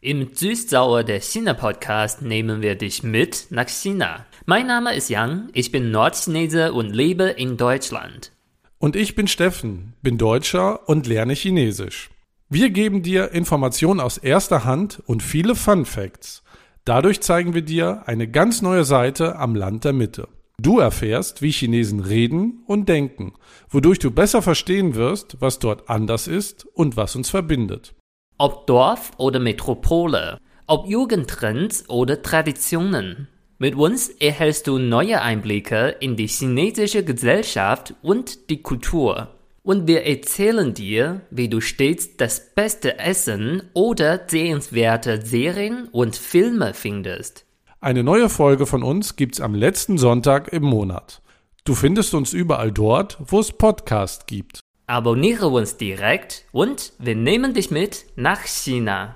Im Süß-Sauer der China-Podcast nehmen wir dich mit nach China. Mein Name ist Yang, ich bin Nordchinese und lebe in Deutschland. Und ich bin Steffen, bin Deutscher und lerne Chinesisch. Wir geben dir Informationen aus erster Hand und viele Fun Facts. Dadurch zeigen wir dir eine ganz neue Seite am Land der Mitte. Du erfährst, wie Chinesen reden und denken, wodurch du besser verstehen wirst, was dort anders ist und was uns verbindet. Ob Dorf oder Metropole, ob Jugendtrends oder Traditionen. Mit uns erhältst du neue Einblicke in die chinesische Gesellschaft und die Kultur. Und wir erzählen dir, wie du stets das beste Essen oder sehenswerte Serien und Filme findest. Eine neue Folge von uns gibt's am letzten Sonntag im Monat. Du findest uns überall dort, wo es Podcast gibt. Abonniere uns direkt und wir nehmen dich mit nach China.